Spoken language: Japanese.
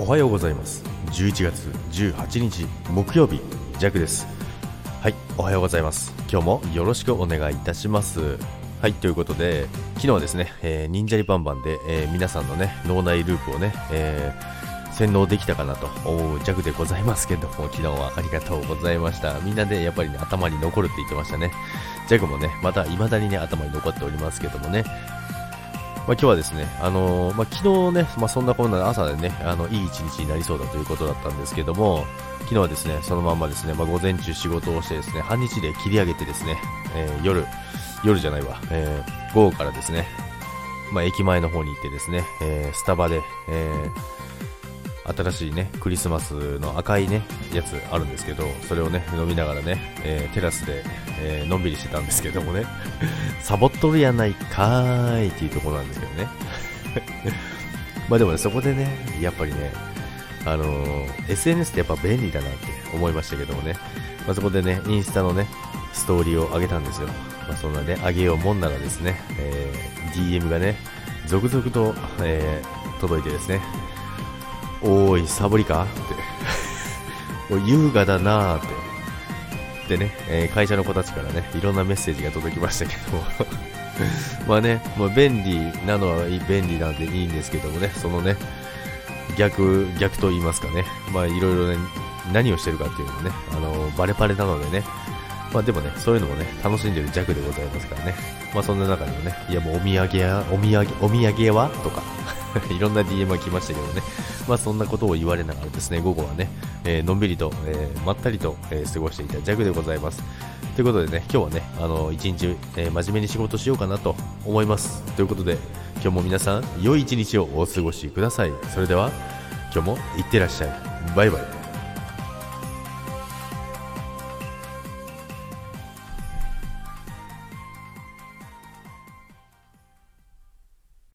おはようございます。11月18日木曜日ジャクです。はいおはようございます。今日もよろしくお願いいたします。はいということで昨日はですね、えー、忍者リバンバンで、えー、皆さんのね脳内ループをね、えー、洗脳できたかなと思う弱でございますけども昨日はありがとうございました。みんなでやっぱりね頭に残るって言ってましたね。ジャグもねまた未だにね頭に残っておりますけどもね。まあ、今日はですね、あのー、まあ、昨日ね、まあ、そんなこんな朝でね、あの、いい一日になりそうだということだったんですけども、昨日はですね、そのままですね、まあ、午前中仕事をしてですね、半日で切り上げてですね、えー、夜、夜じゃないわ、えー、午後からですね、まあ、駅前の方に行ってですね、えー、スタバで、えー、新しいね、クリスマスの赤いね、やつあるんですけど、それをね、飲みながらね、えー、テラスで、えー、のんびりしてたんですけどもね、サボっとるやないかーいっていうところなんですけどね。まあでもね、そこでね、やっぱりね、あのー、SNS ってやっぱ便利だなって思いましたけどもね、まあ、そこでね、インスタのね、ストーリーを上げたんですよ。まあ、そんなね、上げようもんならですね、えー、DM がね、続々と、えー、届いてですね、おーい、サボりかって優雅だなーって。でね、えー、会社の子たちからね、いろんなメッセージが届きましたけども。まあね、まあ、便利なのは便利なんでいいんですけどもね、そのね、逆、逆と言いますかね、まあいろいろね、何をしてるかっていうのもね、あのバレバレなのでね、まあでもね、そういうのもね、楽しんでる弱でございますからね。まあそんな中でもね、いやもうお土産や、お土産、お土産は？とか いろんな DM が来ましたけどね。まあそんなことを言われながらですね、午後はね、えー、のんびりと、えー、まったりと、えー、過ごしていた弱でございます。ということでね、今日はね、あの、一日、え真面目に仕事しようかなと思います。ということで、今日も皆さん、良い一日をお過ごしください。それでは、今日もいってらっしゃい。バイバイ。